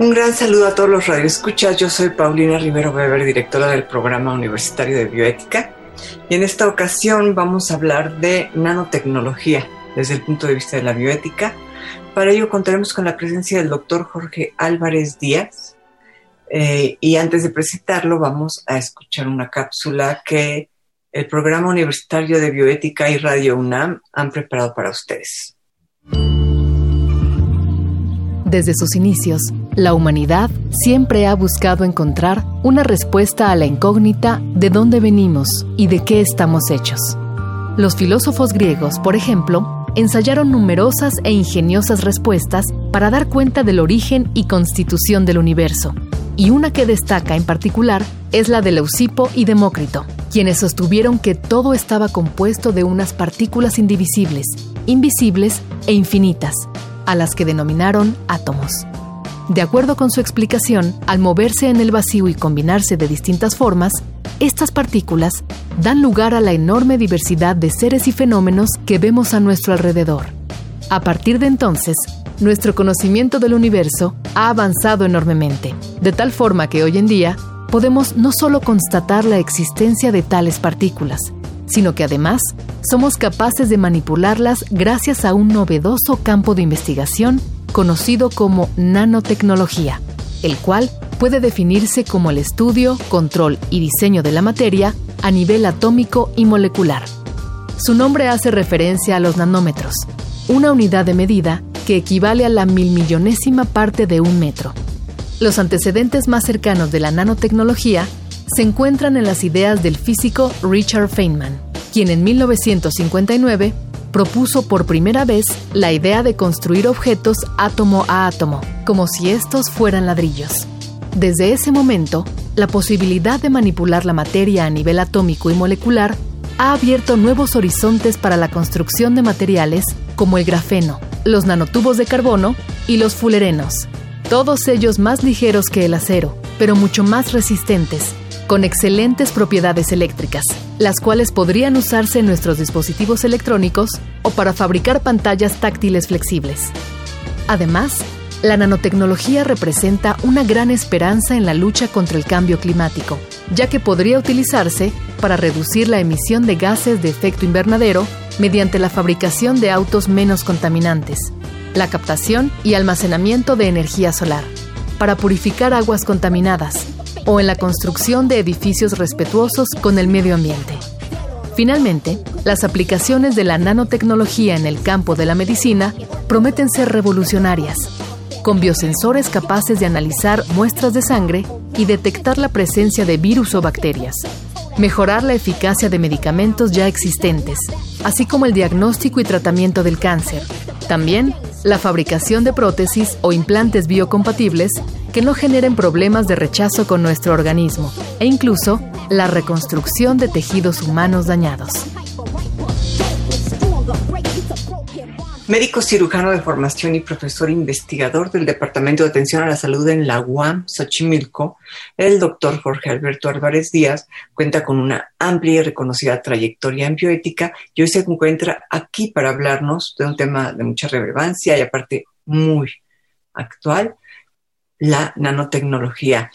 Un gran saludo a todos los radioescuchas. Yo soy Paulina Rivero Weber, directora del Programa Universitario de Bioética. Y en esta ocasión vamos a hablar de nanotecnología desde el punto de vista de la bioética. Para ello contaremos con la presencia del doctor Jorge Álvarez Díaz. Eh, y antes de presentarlo, vamos a escuchar una cápsula que el Programa Universitario de Bioética y Radio UNAM han preparado para ustedes. Desde sus inicios, la humanidad siempre ha buscado encontrar una respuesta a la incógnita de dónde venimos y de qué estamos hechos. Los filósofos griegos, por ejemplo, ensayaron numerosas e ingeniosas respuestas para dar cuenta del origen y constitución del universo, y una que destaca en particular es la de Leucipo y Demócrito, quienes sostuvieron que todo estaba compuesto de unas partículas indivisibles, invisibles e infinitas, a las que denominaron átomos. De acuerdo con su explicación, al moverse en el vacío y combinarse de distintas formas, estas partículas dan lugar a la enorme diversidad de seres y fenómenos que vemos a nuestro alrededor. A partir de entonces, nuestro conocimiento del universo ha avanzado enormemente, de tal forma que hoy en día podemos no solo constatar la existencia de tales partículas, sino que además somos capaces de manipularlas gracias a un novedoso campo de investigación conocido como nanotecnología, el cual puede definirse como el estudio, control y diseño de la materia a nivel atómico y molecular. Su nombre hace referencia a los nanómetros, una unidad de medida que equivale a la milmillonésima parte de un metro. Los antecedentes más cercanos de la nanotecnología se encuentran en las ideas del físico Richard Feynman, quien en 1959 propuso por primera vez la idea de construir objetos átomo a átomo, como si estos fueran ladrillos. Desde ese momento, la posibilidad de manipular la materia a nivel atómico y molecular ha abierto nuevos horizontes para la construcción de materiales como el grafeno, los nanotubos de carbono y los fulerenos, todos ellos más ligeros que el acero, pero mucho más resistentes, con excelentes propiedades eléctricas, las cuales podrían usarse en nuestros dispositivos electrónicos o para fabricar pantallas táctiles flexibles. Además, la nanotecnología representa una gran esperanza en la lucha contra el cambio climático, ya que podría utilizarse para reducir la emisión de gases de efecto invernadero mediante la fabricación de autos menos contaminantes, la captación y almacenamiento de energía solar, para purificar aguas contaminadas, o en la construcción de edificios respetuosos con el medio ambiente. Finalmente, las aplicaciones de la nanotecnología en el campo de la medicina prometen ser revolucionarias, con biosensores capaces de analizar muestras de sangre y detectar la presencia de virus o bacterias, mejorar la eficacia de medicamentos ya existentes, así como el diagnóstico y tratamiento del cáncer. También la fabricación de prótesis o implantes biocompatibles que no generen problemas de rechazo con nuestro organismo e incluso la reconstrucción de tejidos humanos dañados. Médico cirujano de formación y profesor investigador del Departamento de Atención a la Salud en la UAM, Xochimilco, el doctor Jorge Alberto Álvarez Díaz cuenta con una amplia y reconocida trayectoria en bioética y hoy se encuentra aquí para hablarnos de un tema de mucha relevancia y aparte muy actual, la nanotecnología.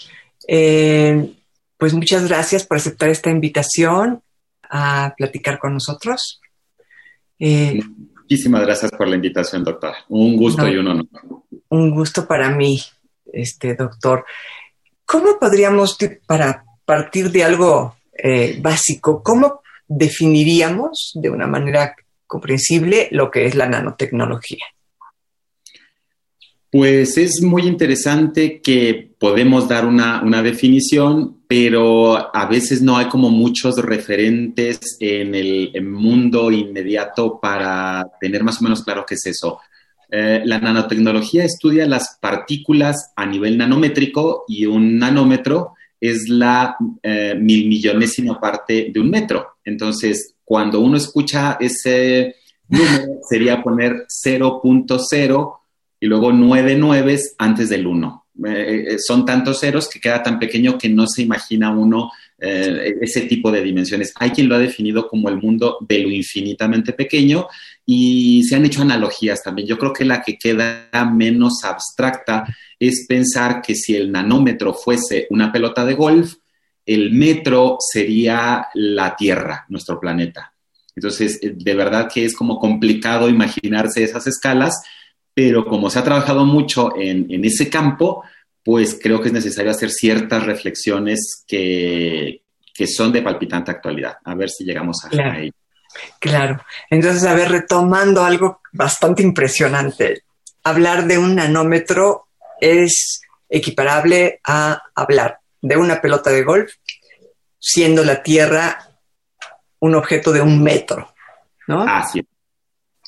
Eh, pues muchas gracias por aceptar esta invitación a platicar con nosotros. Eh, Muchísimas gracias por la invitación, doctor. Un gusto y un honor. Un gusto para mí, este doctor. ¿Cómo podríamos, para partir de algo eh, básico, cómo definiríamos de una manera comprensible lo que es la nanotecnología? Pues es muy interesante que podemos dar una, definición, pero a veces no hay como muchos referentes en el mundo inmediato para tener más o menos claro qué es eso. Eh, la nanotecnología estudia las partículas a nivel nanométrico y un nanómetro es la eh, mil millonésima parte de un metro. Entonces, cuando uno escucha ese número, sería poner 0.0 y luego nueve nueves antes del 1. Eh, son tantos ceros que queda tan pequeño que no se imagina uno eh, ese tipo de dimensiones. Hay quien lo ha definido como el mundo de lo infinitamente pequeño y se han hecho analogías también. Yo creo que la que queda menos abstracta es pensar que si el nanómetro fuese una pelota de golf, el metro sería la Tierra, nuestro planeta. Entonces, eh, de verdad que es como complicado imaginarse esas escalas, pero como se ha trabajado mucho en, en ese campo, pues creo que es necesario hacer ciertas reflexiones que, son de palpitante actualidad. A ver si llegamos a claro, ahí. Claro. Entonces, a ver, retomando algo bastante impresionante, hablar de un nanómetro es equiparable a hablar de una pelota de golf, siendo la Tierra un objeto de un metro, ¿no? Así es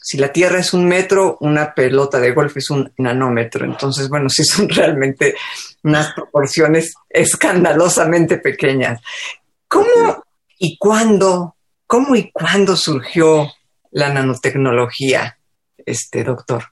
si la Tierra es un metro, una pelota de golf es un nanómetro. Entonces, bueno, sí son realmente unas proporciones escandalosamente pequeñas. ¿Cómo y cuándo, cómo y cuándo surgió la nanotecnología, este doctor?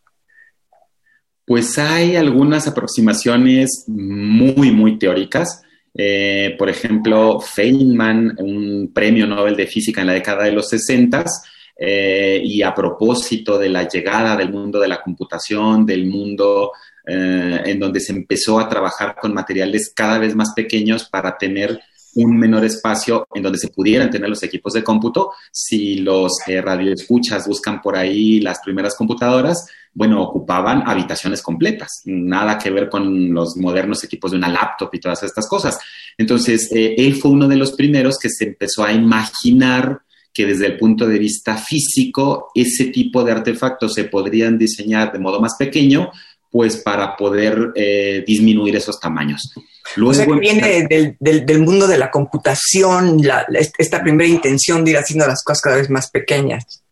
Pues hay algunas aproximaciones muy, muy teóricas. Eh, por ejemplo, Feynman, un premio Nobel de Física en la década de los 60, eh, y a propósito de la llegada del mundo de la computación, del mundo eh, en donde se empezó a trabajar con materiales cada vez más pequeños para tener un menor espacio en donde se pudieran tener los equipos de cómputo. Si los eh, radioescuchas buscan por ahí las primeras computadoras, bueno, ocupaban habitaciones completas, nada que ver con los modernos equipos de una laptop y todas estas cosas. Entonces, él fue uno de los primeros que se empezó a imaginar que desde el punto de vista físico ese tipo de artefactos se podrían diseñar de modo más pequeño, pues para poder eh, disminuir esos tamaños. Luego, o sea, que viene del, mundo de la computación, esta primera intención de ir haciendo las cosas cada vez más pequeñas.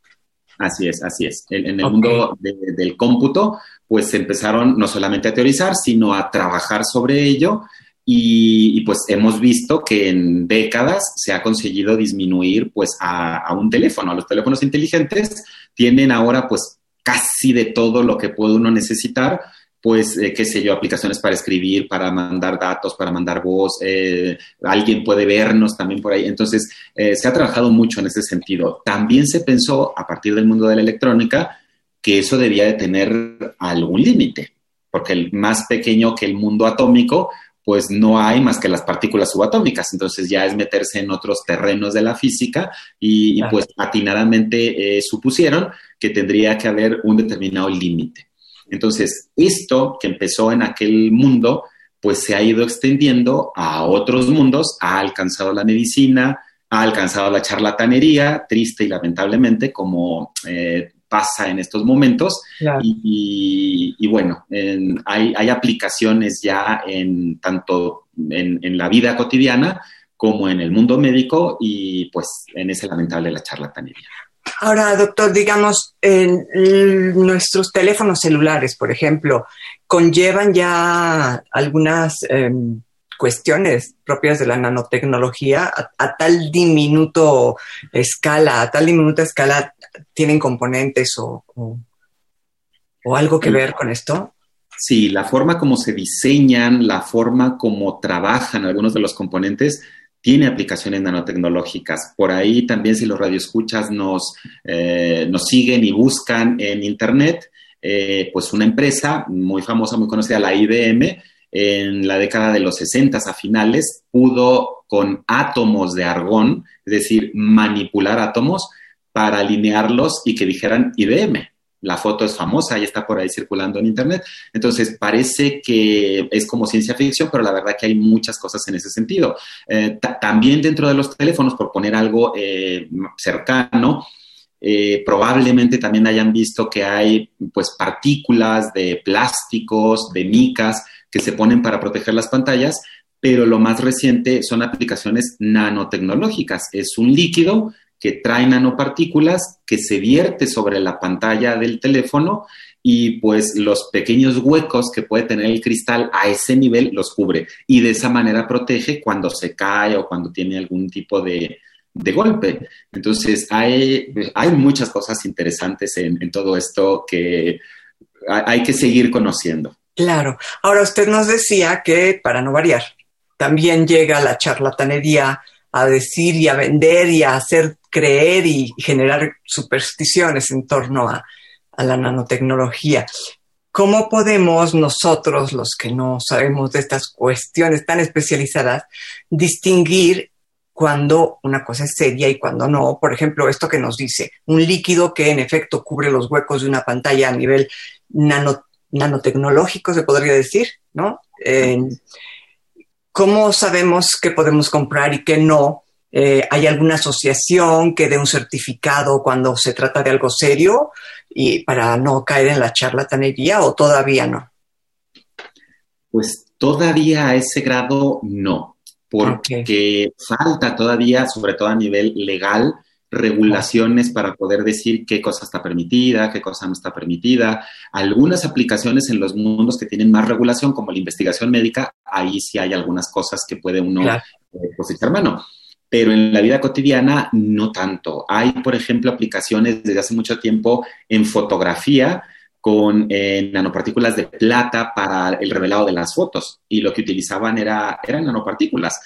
Así es, así es. En, el mundo del cómputo, pues se empezaron no solamente a teorizar, sino a trabajar sobre ello y, pues hemos visto que en décadas se ha conseguido disminuir pues a, un teléfono. Los teléfonos inteligentes tienen ahora pues casi de todo lo que puede uno necesitar, pues, eh, qué sé yo, aplicaciones para escribir, para mandar datos, para mandar voz, eh, alguien puede vernos también por ahí. Entonces, eh, se ha trabajado mucho en ese sentido. También se pensó, a partir del mundo de la electrónica, que eso debía de tener algún límite, porque el más pequeño que el mundo atómico, pues no hay más que las partículas subatómicas. Entonces ya es meterse en otros terrenos de la física y, pues atinadamente eh, supusieron que tendría que haber un determinado límite. Entonces, esto que empezó en aquel mundo, pues se ha ido extendiendo a otros mundos, ha alcanzado la medicina, ha alcanzado la charlatanería, triste y lamentablemente, como eh, pasa en estos momentos. Y, bueno, hay, aplicaciones ya en tanto en, la vida cotidiana como en el mundo médico y pues en ese lamentable la charlatanería. Ahora, doctor, digamos, nuestros teléfonos celulares, por ejemplo, conllevan ya algunas em, cuestiones propias de la nanotecnología a, tal diminuto escala, a tal diminuta escala tienen componentes o, o, algo que ver con esto? Sí, la forma como se diseñan, la forma como trabajan algunos de los componentes tiene aplicaciones nanotecnológicas. Por ahí también si los radioescuchas nos, eh, nos siguen y buscan en Internet, eh, pues una empresa muy famosa, muy conocida, la IBM, en la década de los 60 a finales, pudo con átomos de argón, es decir, manipular átomos, para alinearlos y que dijeran IBM. La foto es famosa y está por ahí circulando en Internet. Entonces, parece que es como ciencia ficción, pero la verdad que hay muchas cosas en ese sentido. Eh, también dentro de los teléfonos, por poner algo eh, cercano, eh, probablemente también hayan visto que hay pues partículas de plásticos, de micas que se ponen para proteger las pantallas, pero lo más reciente son aplicaciones nanotecnológicas. Es un líquido que trae nanopartículas que se vierte sobre la pantalla del teléfono y pues los pequeños huecos que puede tener el cristal a ese nivel los cubre y de esa manera protege cuando se cae o cuando tiene algún tipo de, golpe. Entonces hay, hay muchas cosas interesantes en todo esto que hay que seguir conociendo. Claro. Ahora usted nos decía que, para no variar, también llega la charlatanería a decir y a vender y a hacer creer y generar supersticiones en torno a, la nanotecnología. ¿Cómo podemos nosotros, los que no sabemos de estas cuestiones tan especializadas, distinguir cuando una cosa es seria y cuando no? Por ejemplo, esto que nos dice, un líquido que en efecto cubre los huecos de una pantalla a nivel nanotecnológico, se podría decir, ¿no? ¿Cómo sabemos qué podemos comprar y qué no? Eh, ¿Hay alguna asociación que dé un certificado cuando se trata de algo serio y para no caer en la charlatanería o todavía no? Pues todavía a ese grado no, porque falta todavía, sobre todo a nivel legal, regulaciones para poder decir qué cosa está permitida, qué cosa no está permitida. Algunas aplicaciones en los mundos que tienen más regulación, como la investigación médica, ahí sí hay algunas cosas que puede uno claro. eh, mano. Pero en la vida cotidiana no tanto. Hay, por ejemplo, aplicaciones desde hace mucho tiempo en fotografía con eh, nanopartículas de plata para el revelado de las fotos y lo que utilizaban era, eran nanopartículas.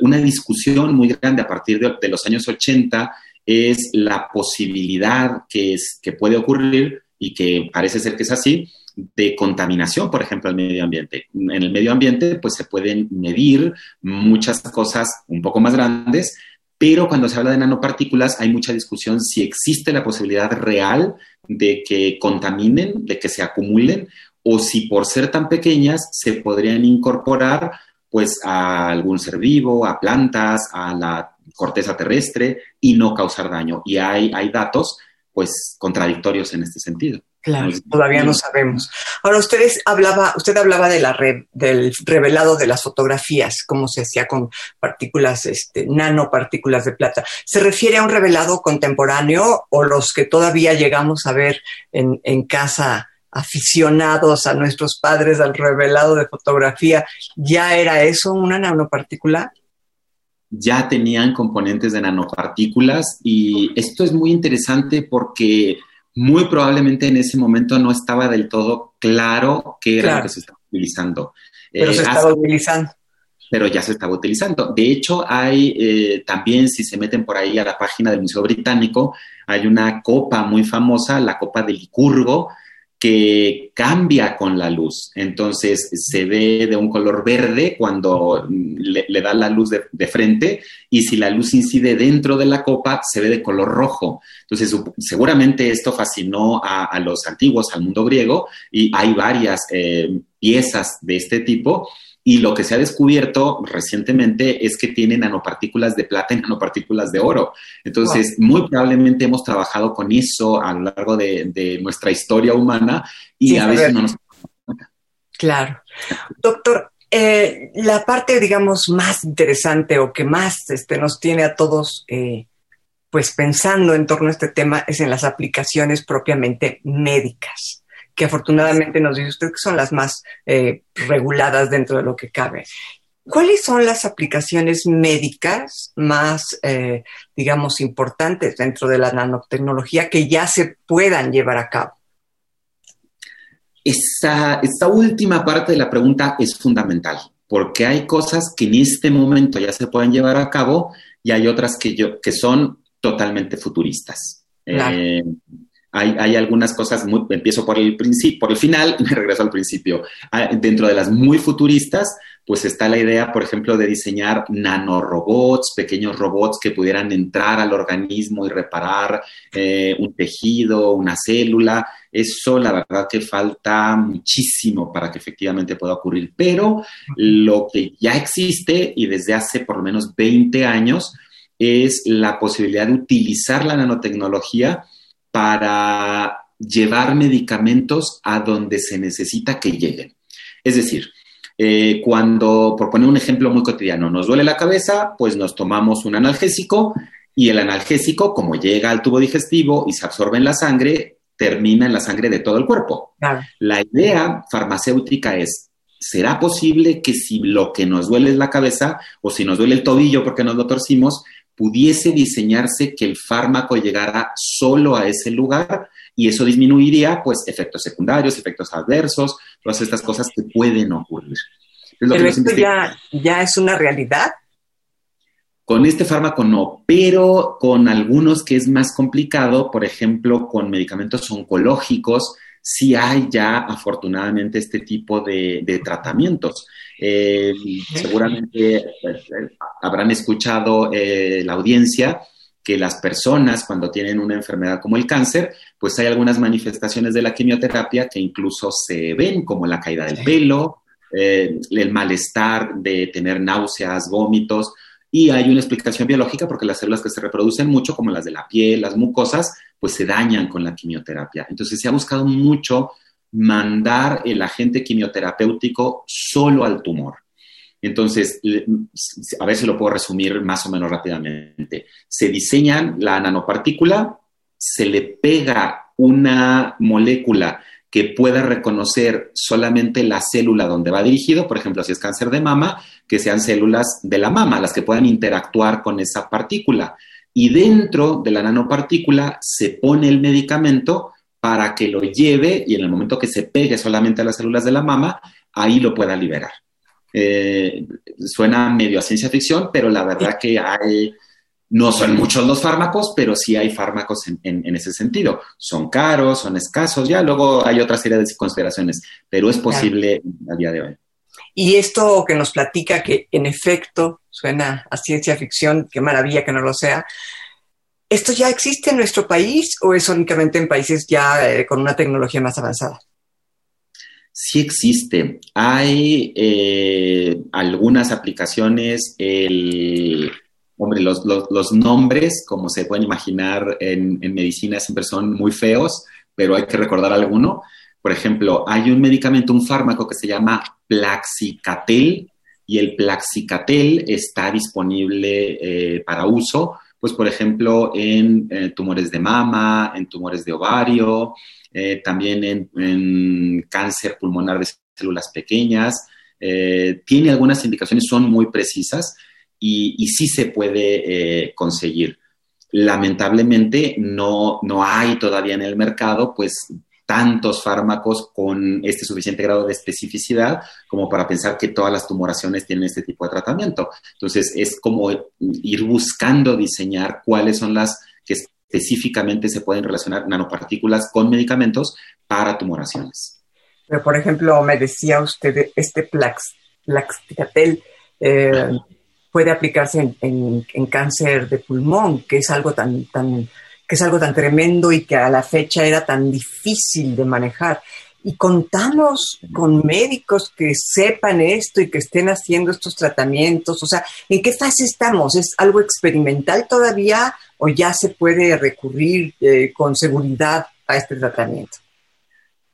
Una discusión muy grande a partir de, de los años 80 es la posibilidad que, es, que puede ocurrir y que parece ser que es así, de contaminación, por ejemplo, al medio ambiente. En el medio ambiente, pues se pueden medir muchas cosas un poco más grandes, pero cuando se habla de nanopartículas hay mucha discusión si existe la posibilidad real de que contaminen, de que se acumulen, o si por ser tan pequeñas se podrían incorporar pues a algún ser vivo, a plantas, a la corteza terrestre y no causar daño. Y hay, hay datos pues contradictorios en este sentido. Claro, todavía no sabemos. Ahora, ustedes hablaba, usted hablaba de la del revelado de las fotografías, cómo se hacía con partículas, este, nanopartículas de plata. ¿Se refiere a un revelado contemporáneo o los que todavía llegamos a ver en, en casa aficionados a nuestros padres al revelado de fotografía, ¿ya era eso una nanopartícula? Ya tenían componentes de nanopartículas y esto es muy interesante porque muy probablemente en ese momento no estaba del todo claro qué era lo que se estaba utilizando. Pero se eh, estaba utilizando. Pero ya se estaba utilizando. De hecho, hay eh, también, si se meten por ahí a la página del Museo Británico, hay una copa muy famosa, la copa de Licurgo, que cambia con la luz. Entonces se ve de un color verde cuando le, da la luz de, frente y si la luz incide dentro de la copa se ve de color rojo. Entonces seguramente esto fascinó a, los antiguos, al mundo griego y hay varias eh, piezas de este tipo y lo que se ha descubierto recientemente es que tiene nanopartículas de plata y nanopartículas de oro. Entonces, muy probablemente hemos trabajado con eso a lo largo de, nuestra historia humana y a veces no nos... Claro. Doctor, eh, la parte, digamos, más interesante o que más este, nos tiene a todos, eh, pues pensando en torno a este tema, es en las aplicaciones propiamente médicas que afortunadamente nos dice usted que son las más eh, reguladas dentro de lo que cabe. ¿Cuáles son las aplicaciones médicas más, eh, digamos, importantes dentro de la nanotecnología que ya se puedan llevar a cabo? Esta, esta última parte de la pregunta es fundamental, porque hay cosas que en este momento ya se pueden llevar a cabo y hay otras que, yo, que son totalmente futuristas. Eh, hay, algunas cosas, empiezo por el principio, por el final y me regreso al principio. Ah, dentro de las muy futuristas, pues está la idea, por ejemplo, de diseñar nanorobots, pequeños robots que pudieran entrar al organismo y reparar eh, un tejido, una célula. Eso, la verdad, que falta muchísimo para que efectivamente pueda ocurrir. Pero lo que ya existe y desde hace por lo menos 20 años es la posibilidad de utilizar la nanotecnología para llevar medicamentos a donde se necesita que lleguen. Es decir, eh, cuando, por poner un ejemplo muy cotidiano, nos duele la cabeza, pues nos tomamos un analgésico y el analgésico, como llega al tubo digestivo y se absorbe en la sangre, termina en la sangre de todo el cuerpo. La idea farmacéutica es, ¿será posible que si lo que nos duele es la cabeza o si nos duele el tobillo porque nos lo torcimos, pudiese diseñarse que el fármaco llegara solo a ese lugar y eso disminuiría pues efectos secundarios, efectos adversos, todas estas cosas que pueden ocurrir. Pero esto ya, ya es una realidad. Con este fármaco no, pero con algunos que es más complicado, por ejemplo, con medicamentos oncológicos, sí hay ya afortunadamente este tipo de, tratamientos. Eh, seguramente pues, eh, habrán escuchado eh, la audiencia que las personas cuando tienen una enfermedad como el cáncer, pues hay algunas manifestaciones de la quimioterapia que incluso se ven como la caída del pelo, el malestar de tener náuseas, vómitos, y hay una explicación biológica porque las células que se reproducen mucho, como las de la piel, las mucosas, pues se dañan con la quimioterapia. Entonces se ha buscado mucho mandar el agente quimioterapéutico solo al tumor. Entonces, a ver si lo puedo resumir más o menos rápidamente. Se diseña la nanopartícula, se le pega una molécula que pueda reconocer solamente la célula donde va dirigido, por ejemplo, si es cáncer de mama, que sean células de la mama las que puedan interactuar con esa partícula. Y dentro de la nanopartícula se pone el medicamento para que lo lleve y en el momento que se pegue solamente a las células de la mama, ahí lo pueda liberar. Eh, suena medio a ciencia ficción, pero la verdad que hay no son muchos los fármacos, pero sí hay fármacos en, ese sentido. Son caros, son escasos, ya luego hay otra serie de consideraciones, pero es posible a día de hoy. Y esto que nos platica que en efecto suena a ciencia ficción, qué maravilla que no lo sea, ¿esto ya existe en nuestro país o es únicamente en países ya eh, con una tecnología más avanzada? Sí existe. Hay eh, algunas aplicaciones, el Hombre, los, los, nombres, como se pueden imaginar en, medicina, siempre son muy feos, pero hay que recordar alguno. Por ejemplo, hay un medicamento, un fármaco que se llama Plaxicatel y el Plaxicatel está disponible eh, para uso, pues por ejemplo, en eh, tumores de mama, en tumores de ovario, eh, también en, cáncer pulmonar de células pequeñas. tiene algunas indicaciones, son muy precisas y, sí se puede eh, conseguir. Lamentablemente no, no hay todavía en el mercado pues tantos fármacos con este suficiente grado de especificidad como para pensar que todas las tumoraciones tienen este tipo de tratamiento. Entonces, es como ir buscando diseñar cuáles son las que específicamente se pueden relacionar nanopartículas con medicamentos para tumoraciones. Pero, por ejemplo, me decía usted este Plax, eh, puede aplicarse en, cáncer de pulmón, que es algo tan, tan, que es algo tan tremendo y que a la fecha era tan difícil de manejar. Y contamos con médicos que sepan esto y que estén haciendo estos tratamientos. O sea, ¿en qué fase estamos? ¿Es algo experimental todavía o ya se puede recurrir eh, con seguridad a este tratamiento?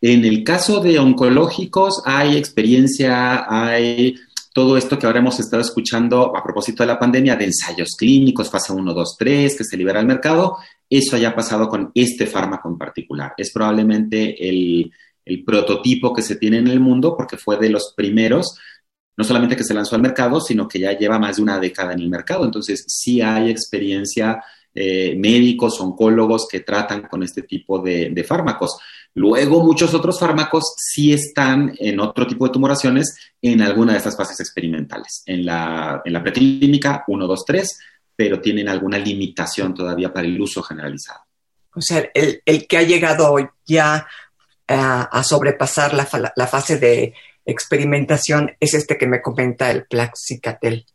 En el caso de oncológicos hay experiencia, hay todo esto que ahora hemos estado escuchando a propósito de la pandemia, de ensayos clínicos, fase 1, 2, 3, que se libera al mercado, eso haya pasado con este fármaco en particular. Es probablemente el, prototipo que se tiene en el mundo porque fue de los primeros, no solamente que se lanzó al mercado, sino que ya lleva más de una década en el mercado. Entonces, sí hay experiencia eh, médicos, oncólogos que tratan con este tipo de fármacos. Luego, muchos otros fármacos sí están en otro tipo de tumoraciones en alguna de estas fases experimentales. En la, en la preclínica 1, 2, 3, pero tienen alguna limitación todavía para el uso generalizado. O sea, el, que ha llegado ya a, sobrepasar la, fase de experimentación es este que me comenta el Plaxicatel.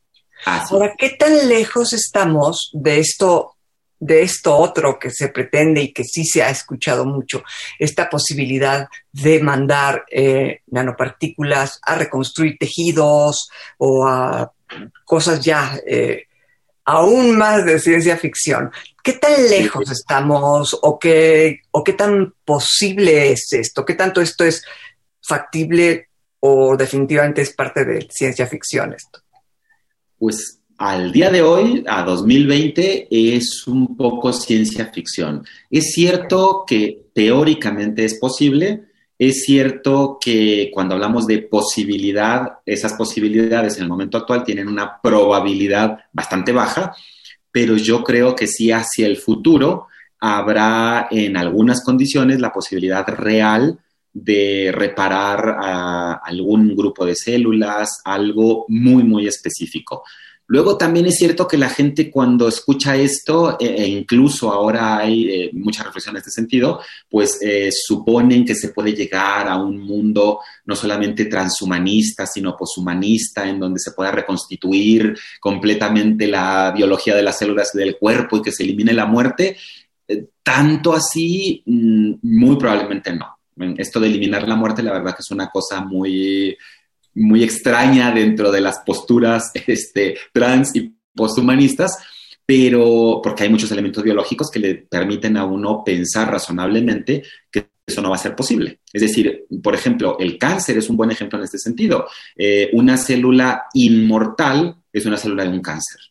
Ahora, ¿qué tan lejos estamos de esto de esto otro que se pretende y que sí se ha escuchado mucho, esta posibilidad de mandar eh, nanopartículas a reconstruir tejidos o a cosas ya eh, aún más de ciencia ficción. ¿Qué tan lejos estamos o qué, o qué tan posible es esto? ¿Qué tanto esto es factible o definitivamente es parte de ciencia ficción esto? Pues al día de hoy, a 2020, es un poco ciencia ficción. Es cierto que teóricamente es posible, es cierto que cuando hablamos de posibilidad, esas posibilidades en el momento actual tienen una probabilidad bastante baja, pero yo creo que sí hacia el futuro habrá en algunas condiciones la posibilidad real de reparar a algún grupo de células, algo muy, muy específico. Luego también es cierto que la gente cuando escucha esto, e, e incluso ahora hay eh, mucha reflexión en este sentido, pues eh, suponen que se puede llegar a un mundo no solamente transhumanista, sino poshumanista, en donde se pueda reconstituir completamente la biología de las células y del cuerpo y que se elimine la muerte. Eh, tanto así, mm, muy probablemente no. Esto de eliminar la muerte, la verdad que es una cosa muy muy extraña dentro de las posturas este, trans y posthumanistas, pero porque hay muchos elementos biológicos que le permiten a uno pensar razonablemente que eso no va a ser posible. Es decir, por ejemplo, el cáncer es un buen ejemplo en este sentido. Eh, una célula inmortal es una célula de un cáncer.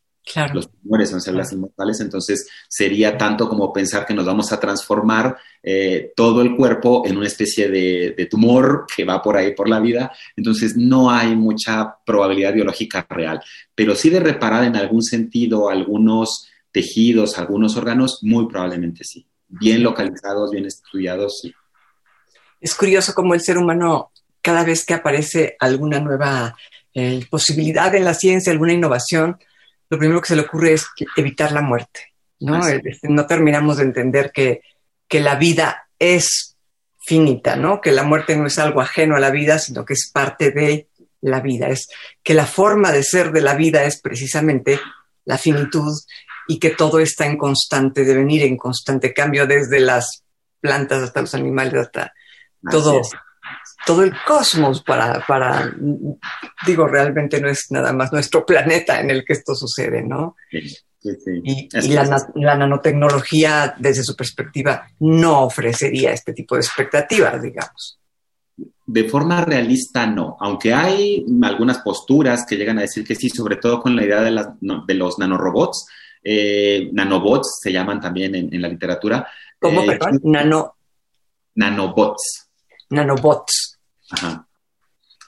Los tumores son células inmortales, entonces sería tanto como pensar que nos vamos a transformar eh, todo el cuerpo en una especie de, tumor que va por ahí por la vida. Entonces no hay mucha probabilidad biológica real, pero sí de reparar en algún sentido algunos tejidos, algunos órganos, muy probablemente sí. Bien localizados, bien estudiados, sí. Es curioso cómo el ser humano, cada vez que aparece alguna nueva eh, posibilidad en la ciencia, alguna innovación, lo primero que se le ocurre es evitar la muerte, ¿no? no terminamos de entender que, que la vida es finita, ¿no? Que la muerte no es algo ajeno a la vida, sino que es parte de la vida. Es que la forma de ser de la vida es precisamente la finitud y que todo está en constante devenir, en constante cambio, desde las plantas hasta los animales, hasta todo, todo el cosmos para, para, digo, realmente no es nada más nuestro planeta en el que esto sucede, ¿no? Y, la, nanotecnología, desde su perspectiva, no ofrecería este tipo de expectativas, digamos. De forma realista, no. Aunque hay algunas posturas que llegan a decir que sí, sobre todo con la idea de, de los nanorobots. Eh, nanobots se llaman también en, la literatura. ¿Cómo, eh, perdón? Nano... Nanobots. Nanobots. Ajá.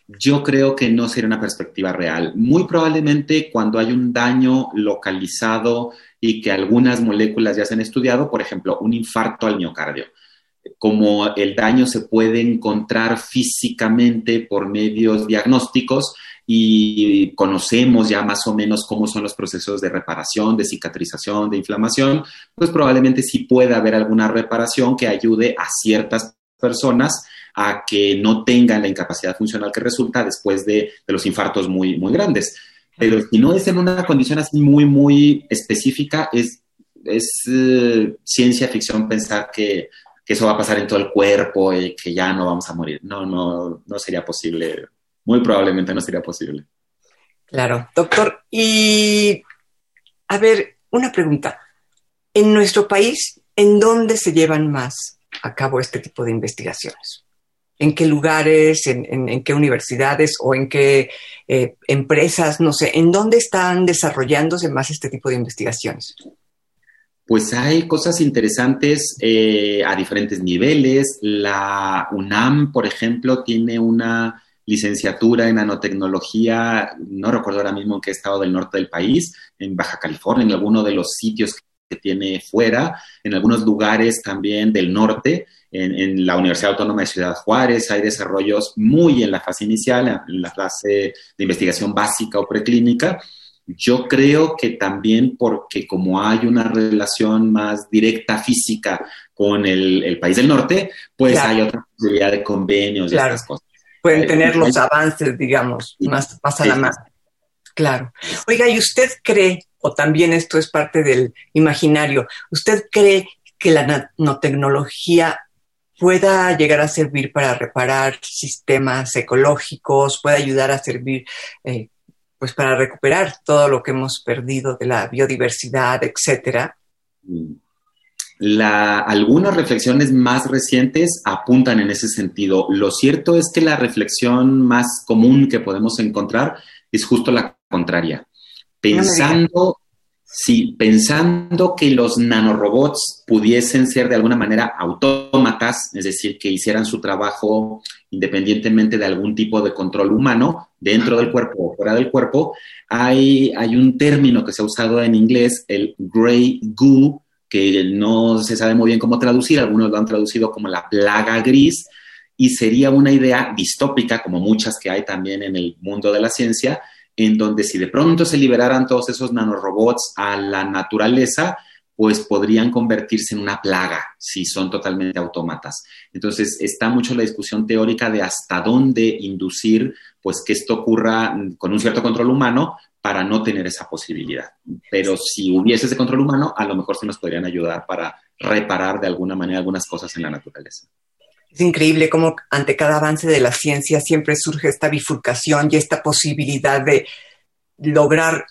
Yo creo que no sería una perspectiva real. Muy probablemente cuando hay un daño localizado y que algunas moléculas ya se han estudiado, por ejemplo, un infarto al miocardio. Como el daño se puede encontrar físicamente por medios diagnósticos y conocemos ya más o menos cómo son los procesos de reparación, de cicatrización, de inflamación, pues probablemente sí puede haber alguna reparación que ayude a ciertas personas a que no tengan la incapacidad funcional que resulta después de, los infartos muy, muy grandes. Pero si no es en una condición así muy, muy específica, es, es eh, ciencia ficción pensar que, que, eso va a pasar en todo el cuerpo y que ya no vamos a morir. No, no, no sería posible. Muy probablemente no sería posible. Claro, doctor. Y a ver, una pregunta. En nuestro país, ¿en dónde se llevan más a cabo este tipo de investigaciones? ¿En qué lugares, en, qué universidades o en qué eh, empresas, no sé, en dónde están desarrollándose más este tipo de investigaciones? Pues hay cosas interesantes eh, a diferentes niveles. La UNAM, por ejemplo, tiene una licenciatura en nanotecnología, no recuerdo ahora mismo en qué estado del norte del país, en Baja California, en alguno de los sitios que tiene fuera, en algunos lugares también del norte, en, la Universidad Autónoma de Ciudad Juárez hay desarrollos muy en la fase inicial, en la fase de investigación básica o preclínica. Yo creo que también porque como hay una relación más directa física con el, país del norte, pues hay otra posibilidad de convenios y estas cosas. Pueden eh, tener los avances, digamos, más, más a la mano. Claro. Oiga, ¿y usted cree o también esto es parte del imaginario. ¿Usted cree que la nanotecnología pueda llegar a servir para reparar sistemas ecológicos, pueda ayudar a servir eh, pues para recuperar todo lo que hemos perdido de la biodiversidad, etcétera? algunas reflexiones más recientes apuntan en ese sentido. Lo cierto es que la reflexión más común que podemos encontrar es justo la contraria pensando, sí, pensando que los nanorobots pudiesen ser de alguna manera autómatas, es decir, que hicieran su trabajo independientemente de algún tipo de control humano dentro del cuerpo o fuera del cuerpo, hay, hay un término que se ha usado en inglés, el gray goo, que no se sabe muy bien cómo traducir, algunos lo han traducido como la plaga gris, y sería una idea distópica, como muchas que hay también en el mundo de la ciencia, en donde si de pronto se liberaran todos esos nanorobots a la naturaleza, pues podrían convertirse en una plaga si son totalmente autómatas. Entonces está mucho la discusión teórica de hasta dónde inducir pues que esto ocurra con un cierto control humano para no tener esa posibilidad. Pero si hubiese ese control humano, a lo mejor sí nos podrían ayudar para reparar de alguna manera algunas cosas en la naturaleza. Es increíble cómo ante cada avance de la ciencia siempre surge esta bifurcación y esta posibilidad de lograr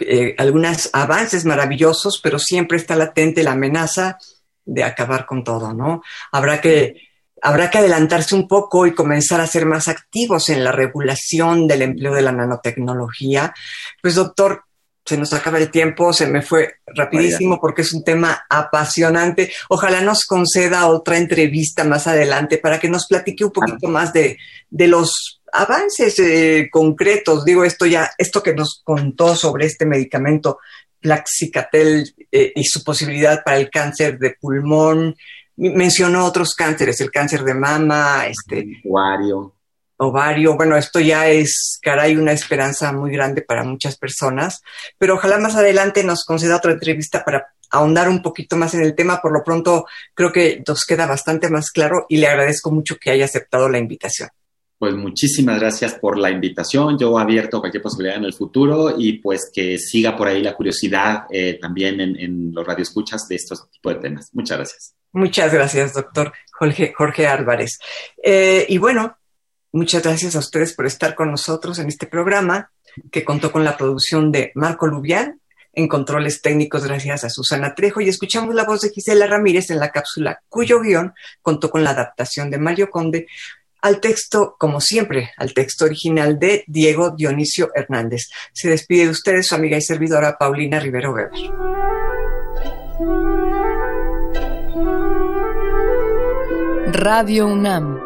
eh, algunos avances maravillosos, pero siempre está latente la amenaza de acabar con todo, ¿no? Habrá que, habrá que adelantarse un poco y comenzar a ser más activos en la regulación del empleo de la nanotecnología. Pues doctor, se nos acaba el tiempo, se me fue rapidísimo porque es un tema apasionante. Ojalá nos conceda otra entrevista más adelante para que nos platique un poquito más de, los avances eh, concretos. Digo, esto ya, esto que nos contó sobre este medicamento Plaxicatel eh, y su posibilidad para el cáncer de pulmón. Mencionó otros cánceres, el cáncer de mama, este. Ovario ovario. Bueno, esto ya es, caray, una esperanza muy grande para muchas personas, pero ojalá más adelante nos conceda otra entrevista para ahondar un poquito más en el tema. Por lo pronto, creo que nos queda bastante más claro y le agradezco mucho que haya aceptado la invitación. Pues muchísimas gracias por la invitación. Yo abierto cualquier posibilidad en el futuro y pues que siga por ahí la curiosidad eh, también en, los radioescuchas de estos tipos de temas. Muchas gracias. Muchas gracias, doctor Jorge, Jorge Álvarez. Eh, y bueno, Muchas gracias a ustedes por estar con nosotros en este programa que contó con la producción de Marco Lubián, en controles técnicos gracias a Susana Trejo y escuchamos la voz de Gisela Ramírez en la cápsula cuyo guion contó con la adaptación de Mario Conde al texto, como siempre, al texto original de Diego Dionisio Hernández. Se despide de ustedes su amiga y servidora Paulina Rivero Weber. Radio UNAM